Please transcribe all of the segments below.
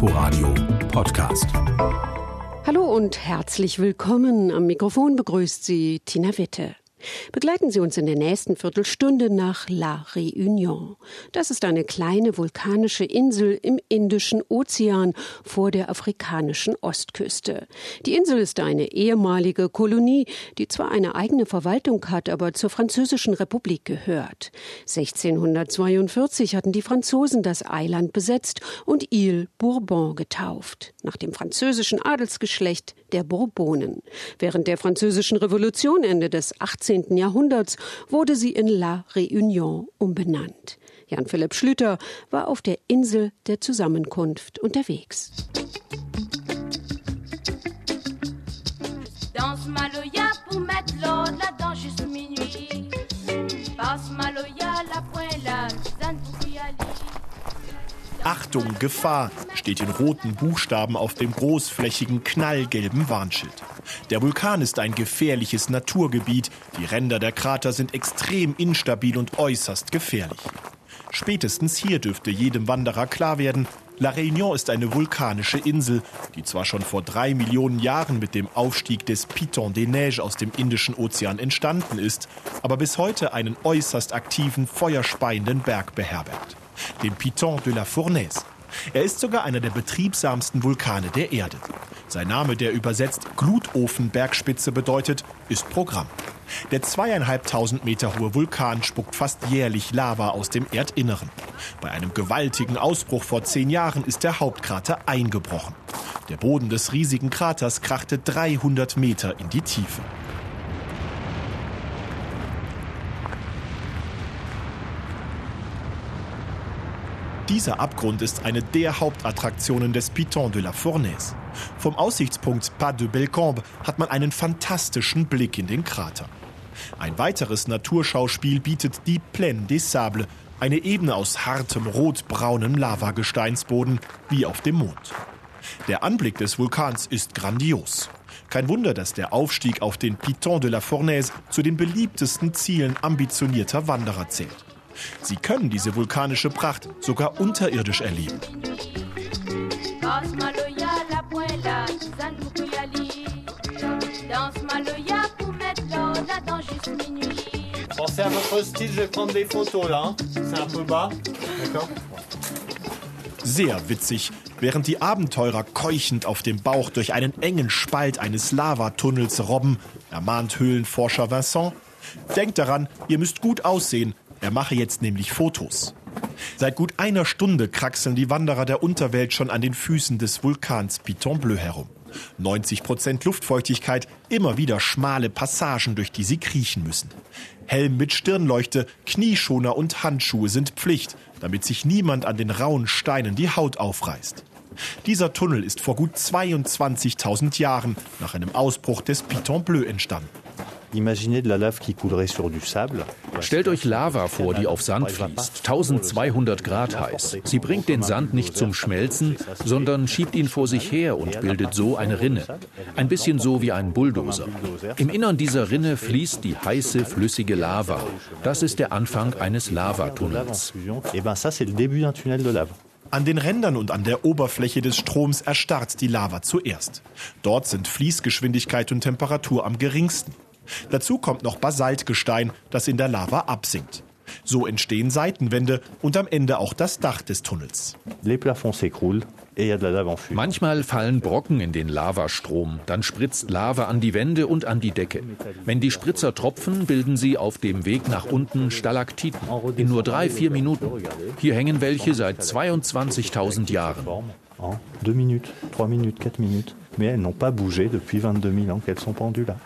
Inforadio Podcast. Hallo und herzlich willkommen. Am Mikrofon begrüßt Sie Tina Witte. Begleiten Sie uns in der nächsten Viertelstunde nach La Réunion. Das ist eine kleine vulkanische Insel im Indischen Ozean vor der afrikanischen Ostküste. Die Insel ist eine ehemalige Kolonie, die zwar eine eigene Verwaltung hat, aber zur Französischen Republik gehört. 1642 hatten die Franzosen das Eiland besetzt und Ile Bourbon getauft, nach dem französischen Adelsgeschlecht der Bourbonen. Während der französischen Revolution Ende des 18. Jahrhunderts wurde sie in La Réunion umbenannt. Jan Philipp Schlüter war auf der Insel der Zusammenkunft unterwegs. Danse Maloya pour mettre l'ordre là-dedans juste minuit. Passe Maloya, la pointe là, Suzanne pour y aller. Achtung, Gefahr steht in roten Buchstaben auf dem großflächigen knallgelben Warnschild. Der Vulkan ist ein gefährliches Naturgebiet. Die Ränder der Krater sind extrem instabil und äußerst gefährlich. Spätestens hier dürfte jedem Wanderer klar werden, La Réunion ist eine vulkanische Insel, die zwar schon vor drei Millionen Jahren mit dem Aufstieg des Piton des Neiges aus dem Indischen Ozean entstanden ist, aber bis heute einen äußerst aktiven, feuerspeienden Berg beherbergt dem Piton de la Fournaise. Er ist sogar einer der betriebsamsten Vulkane der Erde. Sein Name, der übersetzt Glutofenbergspitze bedeutet, ist Programm. Der zweieinhalbtausend Meter hohe Vulkan spuckt fast jährlich Lava aus dem Erdinneren. Bei einem gewaltigen Ausbruch vor zehn Jahren ist der Hauptkrater eingebrochen. Der Boden des riesigen Kraters krachte 300 Meter in die Tiefe. Dieser Abgrund ist eine der Hauptattraktionen des Piton de la Fournaise. Vom Aussichtspunkt Pas de Belcombe hat man einen fantastischen Blick in den Krater. Ein weiteres Naturschauspiel bietet die Plaine des Sables, eine Ebene aus hartem rotbraunem Lavagesteinsboden wie auf dem Mond. Der Anblick des Vulkans ist grandios. Kein Wunder, dass der Aufstieg auf den Piton de la Fournaise zu den beliebtesten Zielen ambitionierter Wanderer zählt. Sie können diese vulkanische Pracht sogar unterirdisch erleben. Pensez à votre style, je vais prendre des photos là. C'est un peu bas. D'accord sehr witzig, während die Abenteurer keuchend auf dem Bauch durch einen engen Spalt eines Lavatunnels robben, ermahnt Höhlenforscher Vincent. Denkt daran, ihr müsst gut aussehen, er mache jetzt nämlich Fotos. Seit gut einer Stunde kraxeln die Wanderer der Unterwelt schon an den Füßen des Vulkans Piton Bleu herum. 90 Prozent Luftfeuchtigkeit, immer wieder schmale Passagen, durch die sie kriechen müssen. Helm mit Stirnleuchte, Knieschoner und Handschuhe sind Pflicht, damit sich niemand an den rauen Steinen die Haut aufreißt. Dieser Tunnel ist vor gut 22.000 Jahren nach einem Ausbruch des Piton Bleu entstanden. Stellt euch Lava vor, die auf Sand fließt, 1200 Grad heiß. Sie bringt den Sand nicht zum Schmelzen, sondern schiebt ihn vor sich her und bildet so eine Rinne. Ein bisschen so wie ein Bulldozer. Im Innern dieser Rinne fließt die heiße, flüssige Lava. Das ist der Anfang eines Lavatunnels. An den Rändern und an der Oberfläche des Stroms erstarrt die Lava zuerst. Dort sind Fließgeschwindigkeit und Temperatur am geringsten. Dazu kommt noch Basaltgestein, das in der Lava absinkt. So entstehen Seitenwände und am Ende auch das Dach des Tunnels. Manchmal fallen Brocken in den Lavastrom, dann spritzt Lava an die Wände und an die Decke. Wenn die Spritzer tropfen, bilden sie auf dem Weg nach unten Stalaktiten in nur drei, vier Minuten. Hier hängen welche seit 22.000 Jahren. Deux minutes, trois minutes, quatre minutes. Mais elles n'ont pas bougé depuis 22 000 ans qu'elles sont pendues là.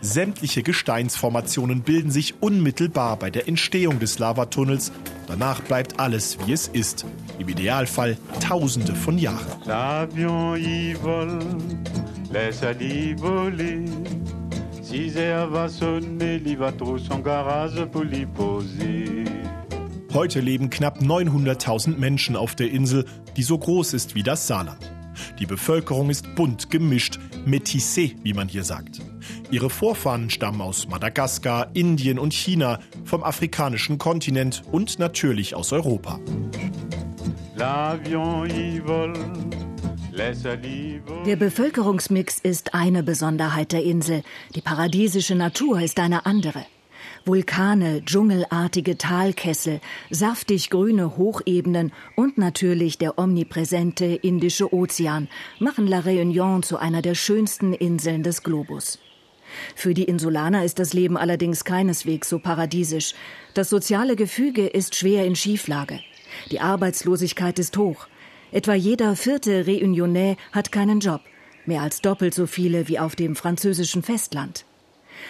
Sämtliche Gesteinsformationen bilden sich unmittelbar bei der Entstehung des Lavatunnels. Danach bleibt alles, wie es ist. Im Idealfall Tausende von Jahren. Heute leben knapp 900.000 Menschen auf der Insel, die so groß ist wie das Saarland. Die Bevölkerung ist bunt gemischt, métissé, wie man hier sagt. Ihre Vorfahren stammen aus Madagaskar, Indien und China, vom afrikanischen Kontinent und natürlich aus Europa. Der Bevölkerungsmix ist eine Besonderheit der Insel. Die paradiesische Natur ist eine andere. Vulkane, dschungelartige Talkessel, saftig grüne Hochebenen und natürlich der omnipräsente Indische Ozean machen La Réunion zu einer der schönsten Inseln des Globus. Für die Insulaner ist das Leben allerdings keineswegs so paradiesisch. Das soziale Gefüge ist schwer in Schieflage. Die Arbeitslosigkeit ist hoch. Etwa jeder vierte Réunionnais hat keinen Job, mehr als doppelt so viele wie auf dem französischen Festland.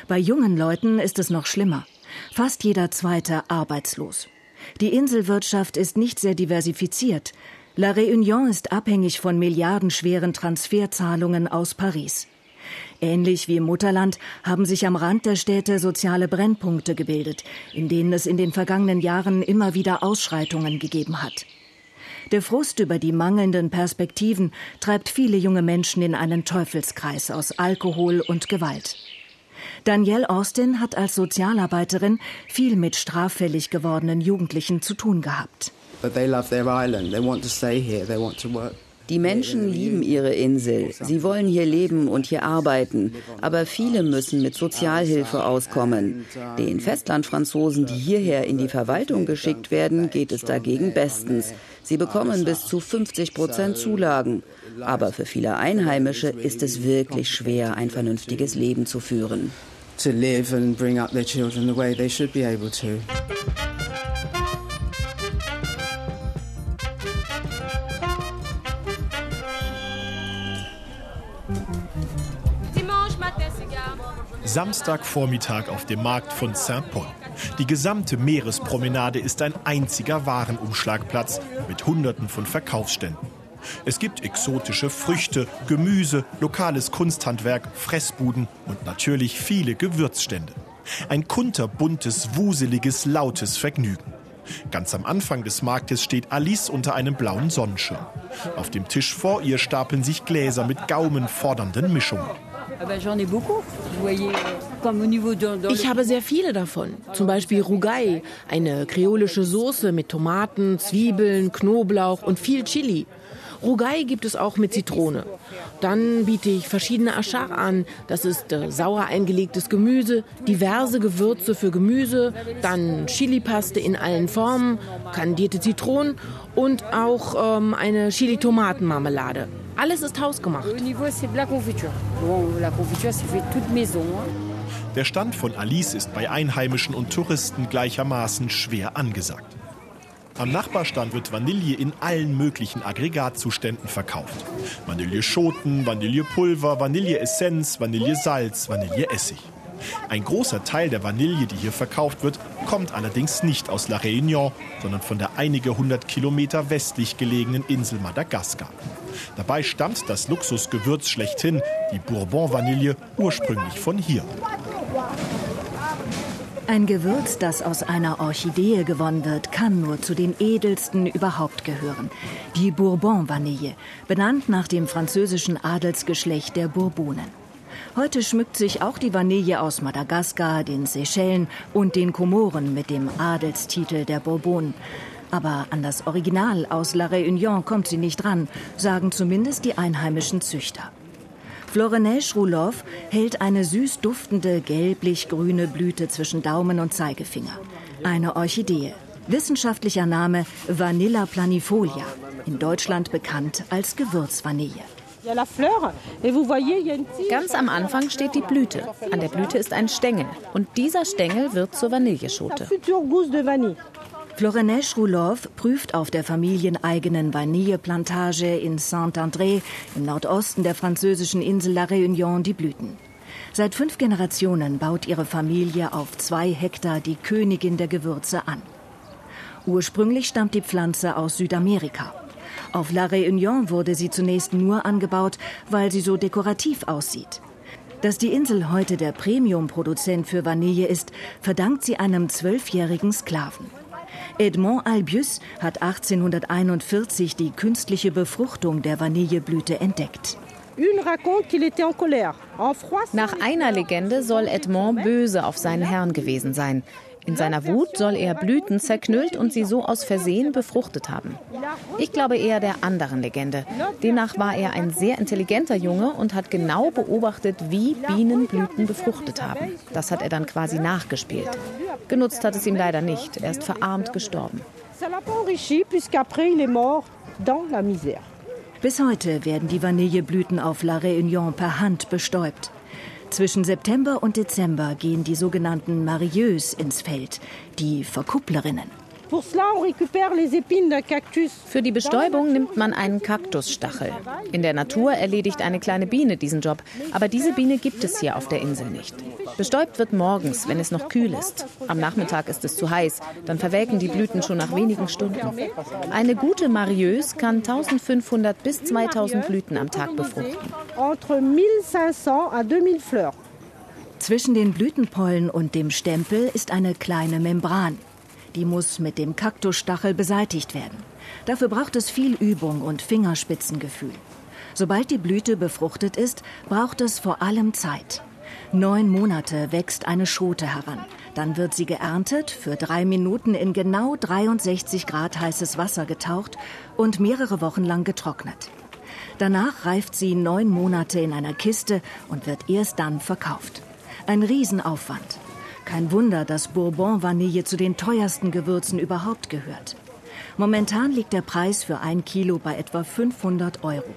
Bei jungen Leuten ist es noch schlimmer. Fast jeder zweite arbeitslos. Die Inselwirtschaft ist nicht sehr diversifiziert. La Réunion ist abhängig von milliardenschweren Transferzahlungen aus Paris. Ähnlich wie im Mutterland haben sich am Rand der Städte soziale Brennpunkte gebildet, in denen es in den vergangenen Jahren immer wieder Ausschreitungen gegeben hat. Der Frust über die mangelnden Perspektiven treibt viele junge Menschen in einen Teufelskreis aus Alkohol und Gewalt. Danielle Austin hat als Sozialarbeiterin viel mit straffällig gewordenen Jugendlichen zu tun gehabt. Die Menschen lieben ihre Insel. Sie wollen hier leben und hier arbeiten. Aber viele müssen mit Sozialhilfe auskommen. Den Festlandfranzosen, die hierher in die Verwaltung geschickt werden, geht es dagegen bestens. Sie bekommen bis zu 50 Prozent Zulagen. Aber für viele Einheimische ist es wirklich schwer, ein vernünftiges Leben zu führen to live and bring up their children the way they should be able to. Samstagvormittag auf dem Markt von Saint-Paul. Die gesamte Meerespromenade ist ein einziger Warenumschlagplatz mit Hunderten von Verkaufsständen. Es gibt exotische Früchte, Gemüse, lokales Kunsthandwerk, Fressbuden und natürlich viele Gewürzstände. Ein kunterbuntes, wuseliges, lautes Vergnügen. Ganz am Anfang des Marktes steht Alice unter einem blauen Sonnenschirm. Auf dem Tisch vor ihr stapeln sich Gläser mit gaumenfordernden Mischungen. Ich habe sehr viele davon. Zum Beispiel Rugai, eine kreolische Soße mit Tomaten, Zwiebeln, Knoblauch und viel Chili. Rugai gibt es auch mit Zitrone. Dann biete ich verschiedene Achar an. Das ist äh, sauer eingelegtes Gemüse, diverse Gewürze für Gemüse, dann Chilipaste in allen Formen, kandierte Zitronen und auch ähm, eine Chili-Tomatenmarmelade. Alles ist hausgemacht. Der Stand von Alice ist bei Einheimischen und Touristen gleichermaßen schwer angesagt. Am Nachbarstand wird Vanille in allen möglichen Aggregatzuständen verkauft. Vanilleschoten, Vanillepulver, Vanilleessenz, Vanillesalz, Vanilleessig. Ein großer Teil der Vanille, die hier verkauft wird, kommt allerdings nicht aus La Réunion, sondern von der einige hundert Kilometer westlich gelegenen Insel Madagaskar. Dabei stammt das Luxusgewürz schlechthin, die Bourbon-Vanille, ursprünglich von hier. Ein Gewürz, das aus einer Orchidee gewonnen wird, kann nur zu den edelsten überhaupt gehören. Die Bourbon-Vanille, benannt nach dem französischen Adelsgeschlecht der Bourbonen. Heute schmückt sich auch die Vanille aus Madagaskar, den Seychellen und den Komoren mit dem Adelstitel der Bourbonen. Aber an das Original aus La Réunion kommt sie nicht ran, sagen zumindest die einheimischen Züchter. Florenesh Rouloff hält eine süß duftende gelblich-grüne Blüte zwischen Daumen und Zeigefinger. Eine Orchidee. Wissenschaftlicher Name Vanilla planifolia, in Deutschland bekannt als Gewürzvanille. Ganz am Anfang steht die Blüte. An der Blüte ist ein Stängel und dieser Stängel wird zur Vanilleschote. Florenesh Rouloff prüft auf der familieneigenen Vanilleplantage in Saint-André im Nordosten der französischen Insel La Réunion die Blüten. Seit fünf Generationen baut ihre Familie auf zwei Hektar die Königin der Gewürze an. Ursprünglich stammt die Pflanze aus Südamerika. Auf La Réunion wurde sie zunächst nur angebaut, weil sie so dekorativ aussieht. Dass die Insel heute der Premium-Produzent für Vanille ist, verdankt sie einem zwölfjährigen Sklaven. Edmond Albius hat 1841 die künstliche Befruchtung der Vanilleblüte entdeckt. Nach einer Legende soll Edmond böse auf seinen Herrn gewesen sein. In seiner Wut soll er Blüten zerknüllt und sie so aus Versehen befruchtet haben. Ich glaube eher der anderen Legende. Demnach war er ein sehr intelligenter Junge und hat genau beobachtet, wie Bienen Blüten befruchtet haben. Das hat er dann quasi nachgespielt. Genutzt hat es ihm leider nicht. Er ist verarmt gestorben. Bis heute werden die Vanilleblüten auf La Réunion per Hand bestäubt. Zwischen September und Dezember gehen die sogenannten Marieuses ins Feld, die Verkupplerinnen. Für die Bestäubung nimmt man einen Kaktusstachel. In der Natur erledigt eine kleine Biene diesen Job, aber diese Biene gibt es hier auf der Insel nicht. Bestäubt wird morgens, wenn es noch kühl ist. Am Nachmittag ist es zu heiß, dann verwelken die Blüten schon nach wenigen Stunden. Eine gute Marieuse kann 1500 bis 2000 Blüten am Tag befruchten. Zwischen den Blütenpollen und dem Stempel ist eine kleine Membran. Die muss mit dem Kaktusstachel beseitigt werden. Dafür braucht es viel Übung und Fingerspitzengefühl. Sobald die Blüte befruchtet ist, braucht es vor allem Zeit. Neun Monate wächst eine Schote heran. Dann wird sie geerntet, für drei Minuten in genau 63 Grad heißes Wasser getaucht und mehrere Wochen lang getrocknet. Danach reift sie neun Monate in einer Kiste und wird erst dann verkauft. Ein Riesenaufwand. Kein Wunder, dass Bourbon-Vanille zu den teuersten Gewürzen überhaupt gehört. Momentan liegt der Preis für ein Kilo bei etwa 500 Euro.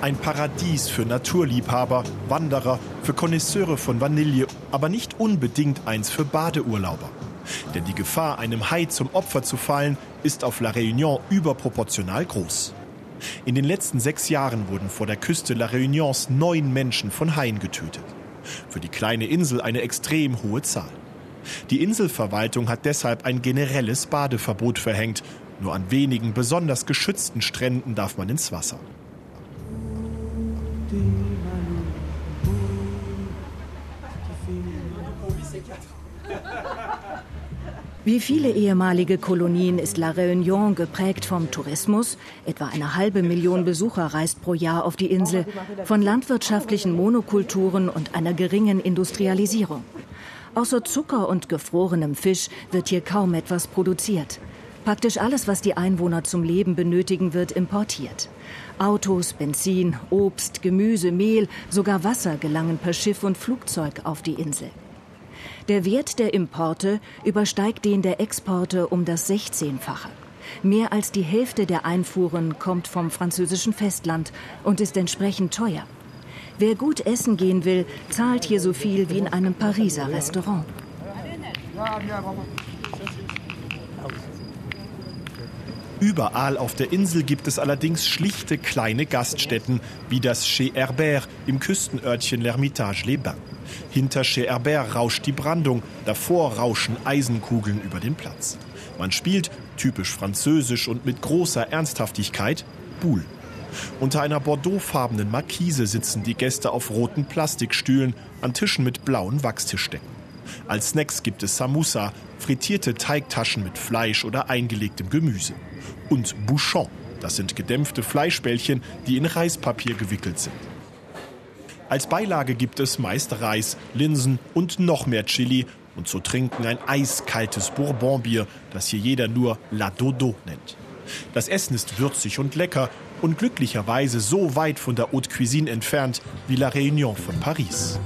Ein Paradies für Naturliebhaber, Wanderer, für Konnoisseure von Vanille, aber nicht unbedingt eins für Badeurlauber. Denn die Gefahr, einem Hai zum Opfer zu fallen, ist auf La Réunion überproportional groß. In den letzten sechs Jahren wurden vor der Küste La Réunions neun Menschen von Haien getötet. Für die kleine Insel eine extrem hohe Zahl. Die Inselverwaltung hat deshalb ein generelles Badeverbot verhängt. Nur an wenigen besonders geschützten Stränden darf man ins Wasser. Wie viele ehemalige Kolonien ist La Réunion geprägt vom Tourismus. Etwa eine halbe Million Besucher reist pro Jahr auf die Insel, von landwirtschaftlichen Monokulturen und einer geringen Industrialisierung. Außer Zucker und gefrorenem Fisch wird hier kaum etwas produziert. Praktisch alles, was die Einwohner zum Leben benötigen, wird importiert. Autos, Benzin, Obst, Gemüse, Mehl, sogar Wasser gelangen per Schiff und Flugzeug auf die Insel. Der Wert der Importe übersteigt den der Exporte um das 16-fache. Mehr als die Hälfte der Einfuhren kommt vom französischen Festland und ist entsprechend teuer. Wer gut essen gehen will, zahlt hier so viel wie in einem Pariser Restaurant. Überall auf der Insel gibt es allerdings schlichte kleine Gaststätten, wie das Chez Herbert im Küstenörtchen L'Hermitage Les Bains. Hinter Chez Herbert rauscht die Brandung, davor rauschen Eisenkugeln über den Platz. Man spielt, typisch französisch und mit großer Ernsthaftigkeit, Boule. Unter einer bordeauxfarbenen Markise sitzen die Gäste auf roten Plastikstühlen an Tischen mit blauen Wachstischdecken. Als Snacks gibt es Samusa, frittierte Teigtaschen mit Fleisch oder eingelegtem Gemüse und Bouchon. Das sind gedämpfte Fleischbällchen, die in Reispapier gewickelt sind. Als Beilage gibt es meist Reis, Linsen und noch mehr Chili und zu trinken ein eiskaltes Bourbonbier, das hier jeder nur La Dodo nennt. Das Essen ist würzig und lecker und glücklicherweise so weit von der Haute Cuisine entfernt wie La Réunion von Paris.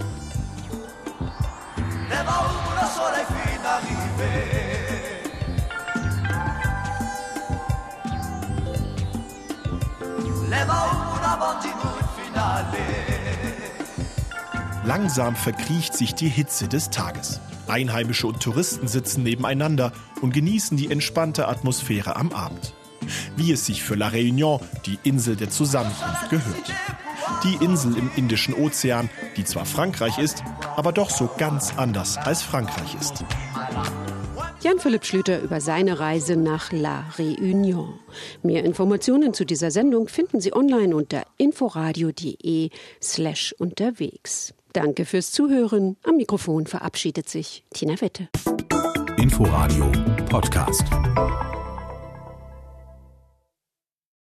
Langsam verkriecht sich die Hitze des Tages. Einheimische und Touristen sitzen nebeneinander und genießen die entspannte Atmosphäre am Abend. Wie es sich für La Réunion, die Insel der Zusammenkunft, gehört. Die Insel im Indischen Ozean, die zwar Frankreich ist, aber doch so ganz anders als Frankreich ist. Jan-Philipp Schlüter über seine Reise nach La Réunion. Mehr Informationen zu dieser Sendung finden Sie online unter inforadio.de slash unterwegs. Danke fürs Zuhören. Am Mikrofon verabschiedet sich Tina Wette. Inforadio Podcast.